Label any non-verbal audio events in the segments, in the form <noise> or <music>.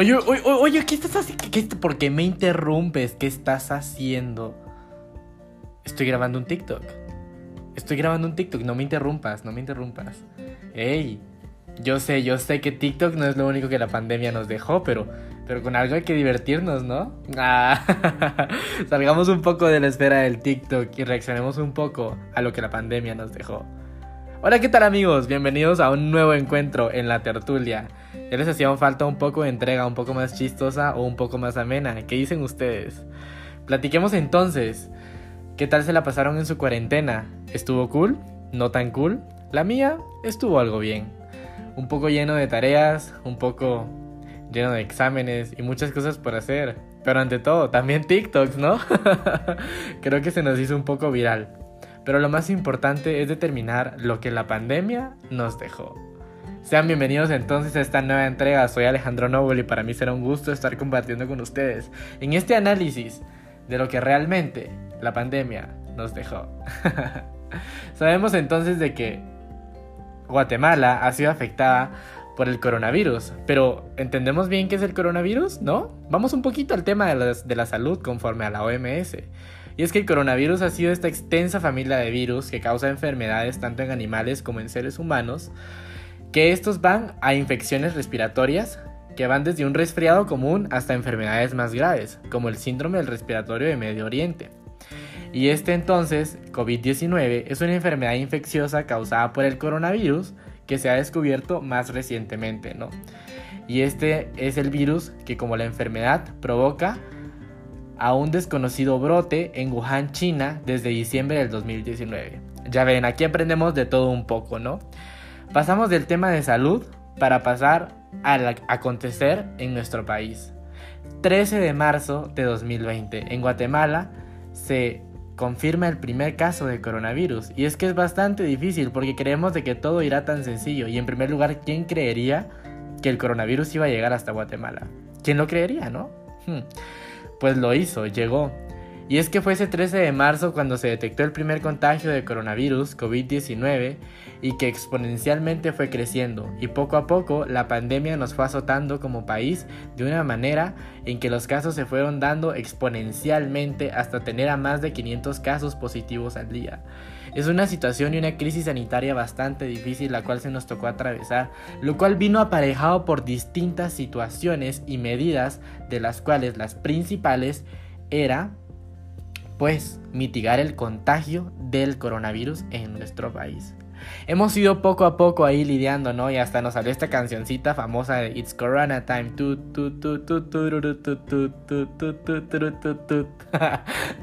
Oye, oye, oye, ¿qué estás haciendo? ¿Por qué me interrumpes? ¿Qué estás haciendo? Estoy grabando un TikTok. Estoy grabando un TikTok, no me interrumpas, no me interrumpas. Ey, yo sé, yo sé que TikTok no es lo único que la pandemia nos dejó, pero, pero con algo hay que divertirnos, ¿no? Ah, <laughs> salgamos un poco de la esfera del TikTok y reaccionemos un poco a lo que la pandemia nos dejó. Hola, ¿qué tal amigos? Bienvenidos a un nuevo encuentro en la tertulia. Ya les hacía falta un poco de entrega, un poco más chistosa o un poco más amena. ¿Qué dicen ustedes? Platiquemos entonces. ¿Qué tal se la pasaron en su cuarentena? ¿Estuvo cool? ¿No tan cool? La mía estuvo algo bien. Un poco lleno de tareas, un poco lleno de exámenes y muchas cosas por hacer. Pero ante todo, también TikToks, ¿no? <laughs> Creo que se nos hizo un poco viral. Pero lo más importante es determinar lo que la pandemia nos dejó. Sean bienvenidos entonces a esta nueva entrega. Soy Alejandro Noble y para mí será un gusto estar compartiendo con ustedes en este análisis de lo que realmente la pandemia nos dejó. <laughs> Sabemos entonces de que Guatemala ha sido afectada por el coronavirus, pero ¿entendemos bien qué es el coronavirus? ¿No? Vamos un poquito al tema de de la salud conforme a la OMS. Y es que el coronavirus ha sido esta extensa familia de virus que causa enfermedades tanto en animales como en seres humanos que estos van a infecciones respiratorias que van desde un resfriado común hasta enfermedades más graves, como el síndrome del respiratorio de Medio Oriente. Y este entonces, COVID-19, es una enfermedad infecciosa causada por el coronavirus que se ha descubierto más recientemente, ¿no? Y este es el virus que como la enfermedad provoca a un desconocido brote en Wuhan, China, desde diciembre del 2019. Ya ven, aquí aprendemos de todo un poco, ¿no? Pasamos del tema de salud para pasar al acontecer en nuestro país. 13 de marzo de 2020, en Guatemala se confirma el primer caso de coronavirus. Y es que es bastante difícil porque creemos de que todo irá tan sencillo. Y en primer lugar, ¿quién creería que el coronavirus iba a llegar hasta Guatemala? ¿Quién lo creería, no? Hmm. Pues lo hizo, llegó. Y es que fue ese 13 de marzo cuando se detectó el primer contagio de coronavirus, COVID-19, y que exponencialmente fue creciendo. Y poco a poco la pandemia nos fue azotando como país de una manera en que los casos se fueron dando exponencialmente hasta tener a más de 500 casos positivos al día. Es una situación y una crisis sanitaria bastante difícil la cual se nos tocó atravesar, lo cual vino aparejado por distintas situaciones y medidas de las cuales las principales era pues mitigar el contagio del coronavirus en nuestro país. Hemos ido poco a poco ahí lidiando, ¿no? Y hasta nos salió esta cancioncita famosa de It's Corona Time.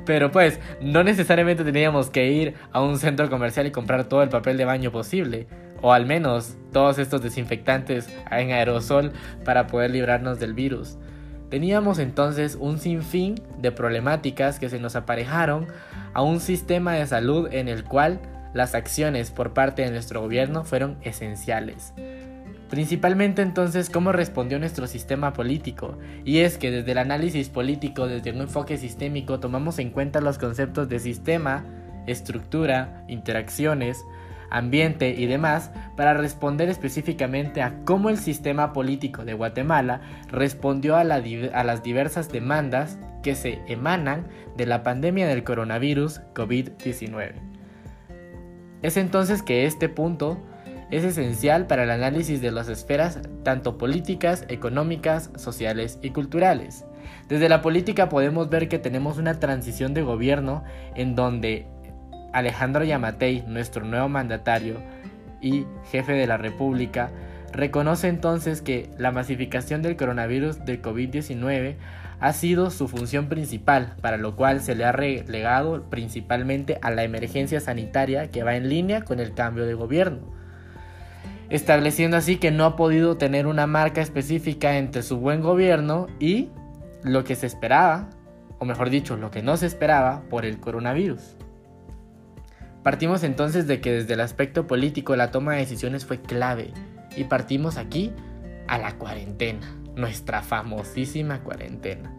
Pero pues, no necesariamente teníamos que ir a un centro comercial y comprar todo el papel de baño posible. O al menos todos estos desinfectantes en aerosol para poder librarnos del virus. Teníamos entonces un sinfín de problemáticas que se nos aparejaron a un sistema de salud en el cual las acciones por parte de nuestro gobierno fueron esenciales. Principalmente entonces cómo respondió nuestro sistema político, y es que desde el análisis político, desde un enfoque sistémico, tomamos en cuenta los conceptos de sistema, estructura, interacciones, ambiente y demás para responder específicamente a cómo el sistema político de Guatemala respondió a, las diversas demandas que se emanan de la pandemia del coronavirus COVID-19. Es entonces que este punto es esencial para el análisis de las esferas tanto políticas, económicas, sociales y culturales. Desde la política podemos ver que tenemos una transición de gobierno en donde Alejandro Yamatei, nuestro nuevo mandatario y jefe de la República, reconoce entonces que la masificación del coronavirus del COVID-19 ha sido su función principal, para lo cual se le ha relegado principalmente a la emergencia sanitaria que va en línea con el cambio de gobierno, estableciendo así que no ha podido tener una marca específica entre su buen gobierno y lo que se esperaba, o mejor dicho, lo que no se esperaba por el coronavirus. Partimos entonces de que desde el aspecto político la toma de decisiones fue clave y partimos aquí a la cuarentena, nuestra famosísima cuarentena.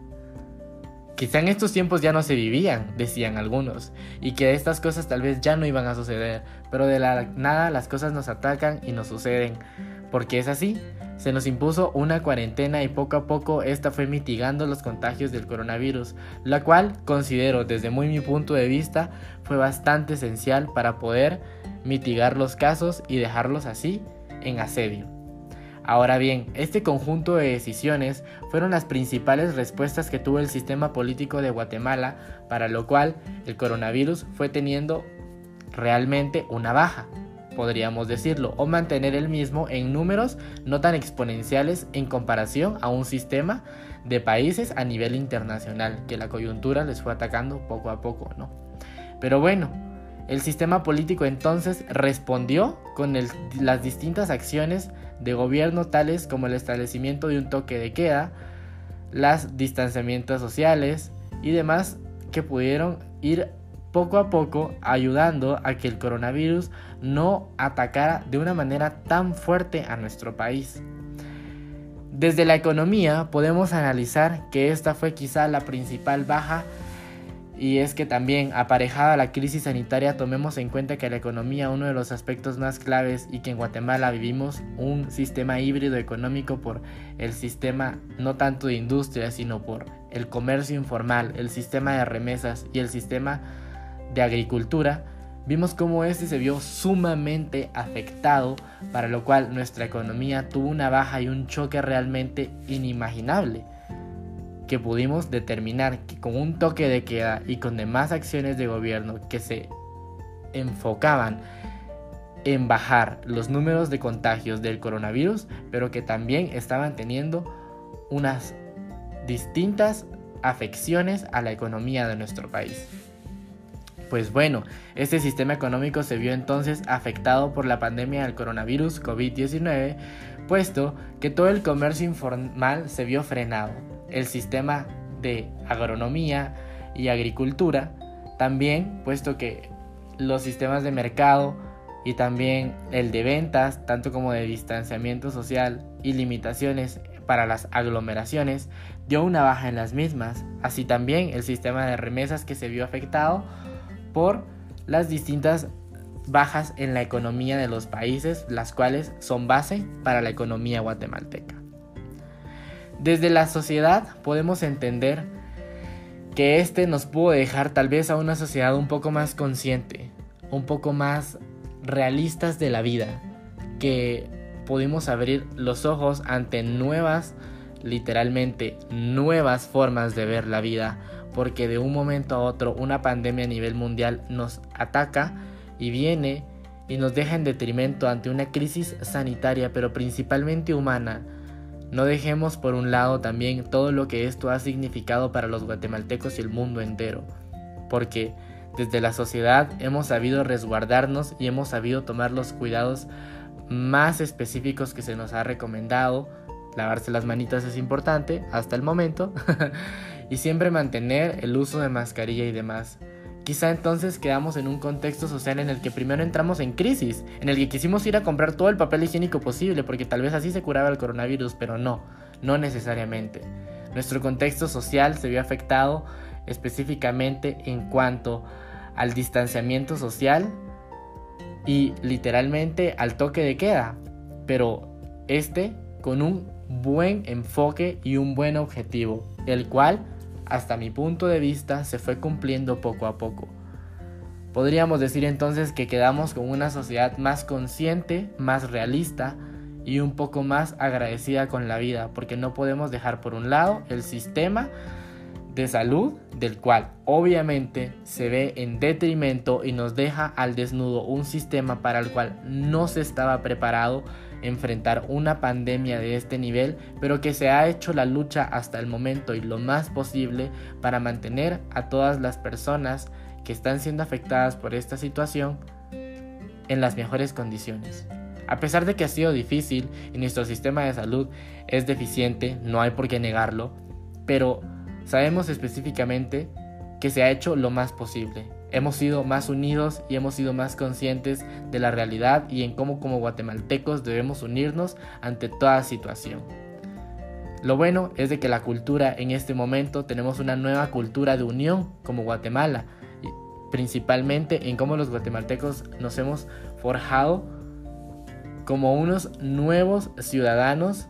quizá en estos tiempos ya no se vivían, decían algunos, y que estas cosas tal vez ya no iban a suceder, pero de la nada las cosas nos atacan y nos suceden, porque es así. Se nos impuso una cuarentena y poco a poco esta fue mitigando los contagios del coronavirus, la cual considero desde muy mi punto de vista fue bastante esencial para poder mitigar los casos y dejarlos así en asedio. Ahora bien, este conjunto de decisiones fueron las principales respuestas que tuvo el sistema político de Guatemala, para lo cual el coronavirus fue teniendo realmente una baja, podríamos decirlo, o mantener el mismo en números no tan exponenciales en comparación a un sistema de países a nivel internacional, que la coyuntura les fue atacando poco a poco, ¿no? Pero bueno, el sistema político entonces respondió con las distintas acciones de gobierno tales como el establecimiento de un toque de queda, los distanciamientos sociales y demás que pudieron ir poco a poco ayudando a que el coronavirus no atacara de una manera tan fuerte a nuestro país. Desde la economía podemos analizar que esta fue quizá la principal baja y es que también, aparejada a la crisis sanitaria, tomemos en cuenta que la economía, uno de los aspectos más claves y que en Guatemala vivimos un sistema híbrido económico por el sistema no tanto de industria, sino por el comercio informal, el sistema de remesas y el sistema de agricultura, vimos cómo este se vio sumamente afectado, para lo cual nuestra economía tuvo una baja y un choque realmente inimaginable que pudimos determinar que con un toque de queda y con demás acciones de gobierno que se enfocaban en bajar los números de contagios del coronavirus, pero que también estaban teniendo unas distintas afecciones a la economía de nuestro país. Pues bueno, este sistema económico se vio entonces afectado por la pandemia del coronavirus COVID-19, puesto que todo el comercio informal se vio frenado. El sistema de agronomía y agricultura, también puesto que los sistemas de mercado y también el de ventas, tanto como de distanciamiento social y limitaciones para las aglomeraciones, dio una baja en las mismas, así también el sistema de remesas que se vio afectado por las distintas bajas en la economía de los países, las cuales son base para la economía guatemalteca. Desde la sociedad podemos entender que este nos pudo dejar tal vez a una sociedad un poco más consciente, un poco más realistas de la vida, que pudimos abrir los ojos ante nuevas, literalmente nuevas formas de ver la vida, porque de un momento a otro una pandemia a nivel mundial nos ataca y viene y nos deja en detrimento ante una crisis sanitaria, pero principalmente humana, no dejemos por un lado también todo lo que esto ha significado para los guatemaltecos y el mundo entero, porque desde la sociedad hemos sabido resguardarnos y hemos sabido tomar los cuidados más específicos que se nos ha recomendado. Lavarse las manitas es importante hasta el momento <laughs> y siempre mantener el uso de mascarilla y demás. Quizá entonces quedamos en un contexto social en el que primero entramos en crisis, en el que quisimos ir a comprar todo el papel higiénico posible porque tal vez así se curaba el coronavirus, pero no, no necesariamente. Nuestro contexto social se vio afectado específicamente en cuanto al distanciamiento social y literalmente al toque de queda, pero este con un buen enfoque y un buen objetivo, el cual hasta mi punto de vista, se fue cumpliendo poco a poco. Podríamos decir entonces que quedamos con una sociedad más consciente, más realista y un poco más agradecida con la vida, porque no podemos dejar por un lado el sistema de salud, del cual obviamente se ve en detrimento y nos deja al desnudo un sistema para el cual no se estaba preparado enfrentar una pandemia de este nivel, pero que se ha hecho la lucha hasta el momento y lo más posible para mantener a todas las personas que están siendo afectadas por esta situación en las mejores condiciones. A pesar de que ha sido difícil y nuestro sistema de salud es deficiente, no hay por qué negarlo, pero sabemos específicamente que se ha hecho lo más posible Hemos sido más unidos y hemos sido más conscientes de la realidad y en cómo como guatemaltecos debemos unirnos ante toda situación. Lo bueno es de que la cultura en este momento tenemos una nueva cultura de unión como Guatemala, principalmente en cómo los guatemaltecos nos hemos forjado como unos nuevos ciudadanos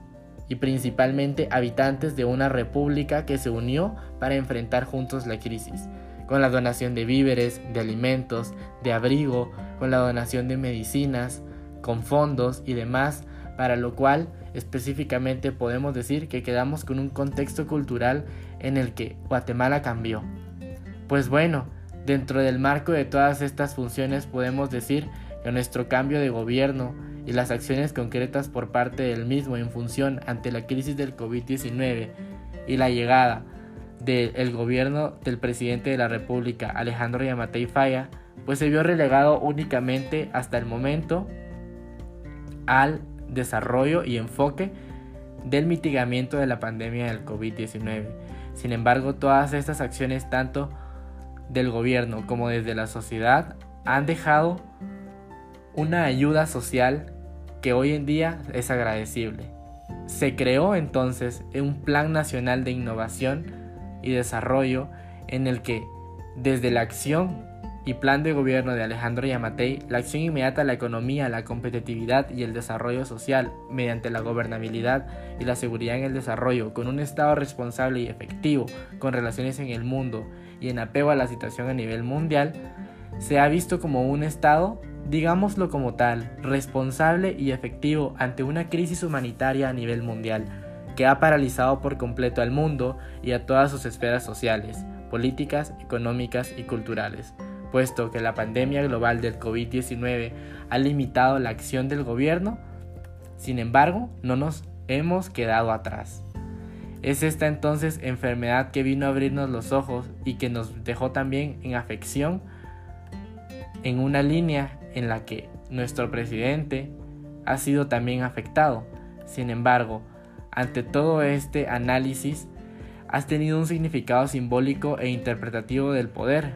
y principalmente habitantes de una república que se unió para enfrentar juntos la crisis, con la donación de víveres, de alimentos, de abrigo, con la donación de medicinas, con fondos y demás, para lo cual específicamente podemos decir que quedamos con un contexto cultural en el que Guatemala cambió. Pues bueno, dentro del marco de todas estas funciones podemos decir que nuestro cambio de gobierno y las acciones concretas por parte del mismo en función ante la crisis del COVID-19 y la llegada del gobierno del presidente de la República, Alejandro Yamatei Falla, pues se vio relegado únicamente hasta el momento al desarrollo y enfoque del mitigamiento de la pandemia del COVID-19. Sin embargo, todas estas acciones, tanto del gobierno como desde la sociedad, han dejado una ayuda social que hoy en día es agradecible. Se creó entonces un Plan Nacional de Innovación y Desarrollo en el que desde la acción y plan de gobierno de Alejandro Yamatei, la acción inmediata a la economía, la competitividad y el desarrollo social mediante la gobernabilidad y la seguridad en el desarrollo, con un Estado responsable y efectivo, con relaciones en el mundo y en apego a la situación a nivel mundial, se ha visto como un Estado, digámoslo como tal, responsable y efectivo ante una crisis humanitaria a nivel mundial, que ha paralizado por completo al mundo y a todas sus esferas sociales, políticas, económicas y culturales puesto que la pandemia global del COVID-19 ha limitado la acción del gobierno, sin embargo, no nos hemos quedado atrás. Es esta entonces enfermedad que vino a abrirnos los ojos y que nos dejó también en afección en una línea en la que nuestro presidente ha sido también afectado. Sin embargo, ante todo este análisis, has tenido un significado simbólico e interpretativo del poder,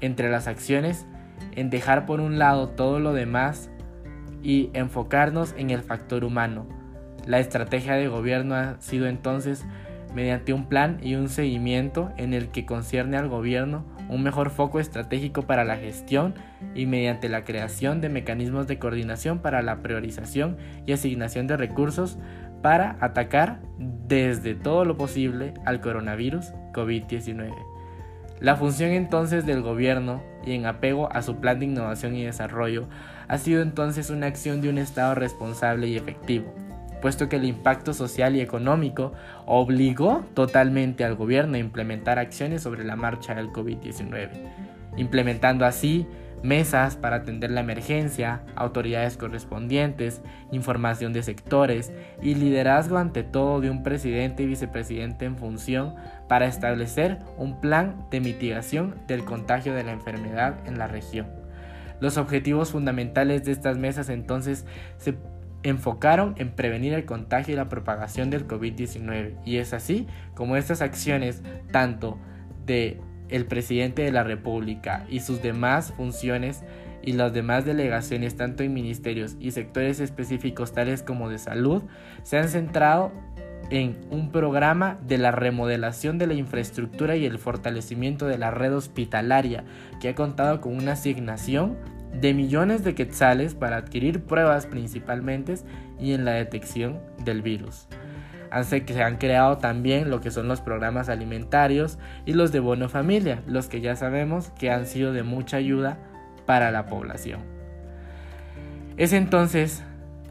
entre las acciones en dejar por un lado todo lo demás y enfocarnos en el factor humano. La estrategia de gobierno ha sido entonces mediante un plan y un seguimiento en el que concierne al gobierno un mejor foco estratégico para la gestión y mediante la creación de mecanismos de coordinación para la priorización y asignación de recursos para atacar desde todo lo posible al coronavirus COVID-19. La función entonces del gobierno, y en apego a su plan de innovación y desarrollo, ha sido entonces una acción de un Estado responsable y efectivo, puesto que el impacto social y económico obligó totalmente al gobierno a implementar acciones sobre la marcha del COVID-19, implementando así mesas para atender la emergencia, autoridades correspondientes, información de sectores y liderazgo ante todo de un presidente y vicepresidente en función para establecer un plan de mitigación del contagio de la enfermedad en la región. Los objetivos fundamentales de estas mesas entonces se enfocaron en prevenir el contagio y la propagación del COVID-19 y es así como estas acciones tanto de el presidente de la República y sus demás funciones y las demás delegaciones tanto en ministerios y sectores específicos tales como de salud se han centrado en un programa de la remodelación de la infraestructura y el fortalecimiento de la red hospitalaria que ha contado con una asignación de millones de quetzales para adquirir pruebas principalmente y en la detección del virus hace que se han creado también lo que son los programas alimentarios y los de bono familia, los que ya sabemos que han sido de mucha ayuda para la población. Es entonces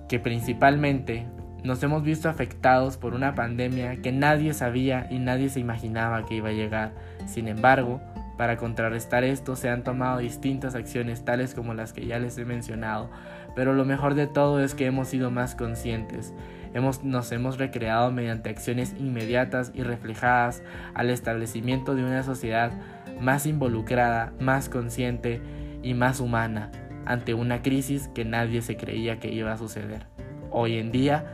que principalmente nos hemos visto afectados por una pandemia que nadie sabía y nadie se imaginaba que iba a llegar. Sin embargo, para contrarrestar esto se han tomado distintas acciones tales como las que ya les he mencionado, pero lo mejor de todo es que hemos sido más conscientes nos hemos recreado mediante acciones inmediatas y reflejadas al establecimiento de una sociedad más involucrada, más consciente y más humana ante una crisis que nadie se creía que iba a suceder. Hoy en día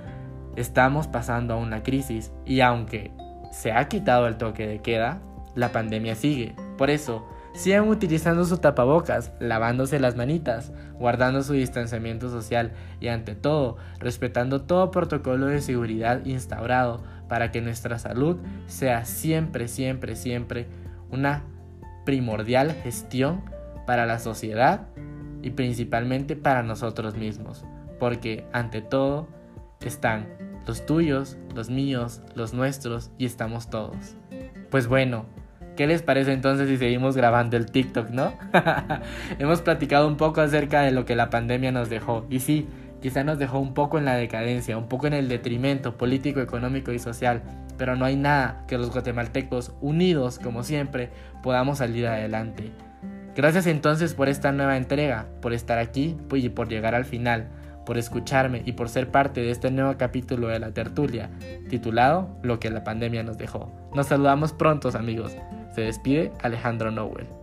estamos pasando a una crisis y aunque se ha quitado el toque de queda, la pandemia sigue. Por eso, sigan utilizando su tapabocas, lavándose las manitas, guardando su distanciamiento social y ante todo, respetando todo protocolo de seguridad instaurado para que nuestra salud sea siempre, siempre, siempre una primordial gestión para la sociedad y principalmente para nosotros mismos, porque ante todo están los tuyos, los míos, los nuestros y estamos todos. Pues bueno, ¿qué les parece entonces si seguimos grabando el TikTok, no? <laughs> Hemos platicado un poco acerca de lo que la pandemia nos dejó y sí, quizá nos dejó un poco en la decadencia, un poco en el detrimento político, económico y social, pero no hay nada que los guatemaltecos, unidos como siempre, podamos salir adelante. Gracias entonces por esta nueva entrega, por estar aquí y por llegar al final, por escucharme y por ser parte de este nuevo capítulo de la tertulia, titulado Lo que la pandemia nos dejó. Nos saludamos prontos amigos. Se despide Alejandro Nowell.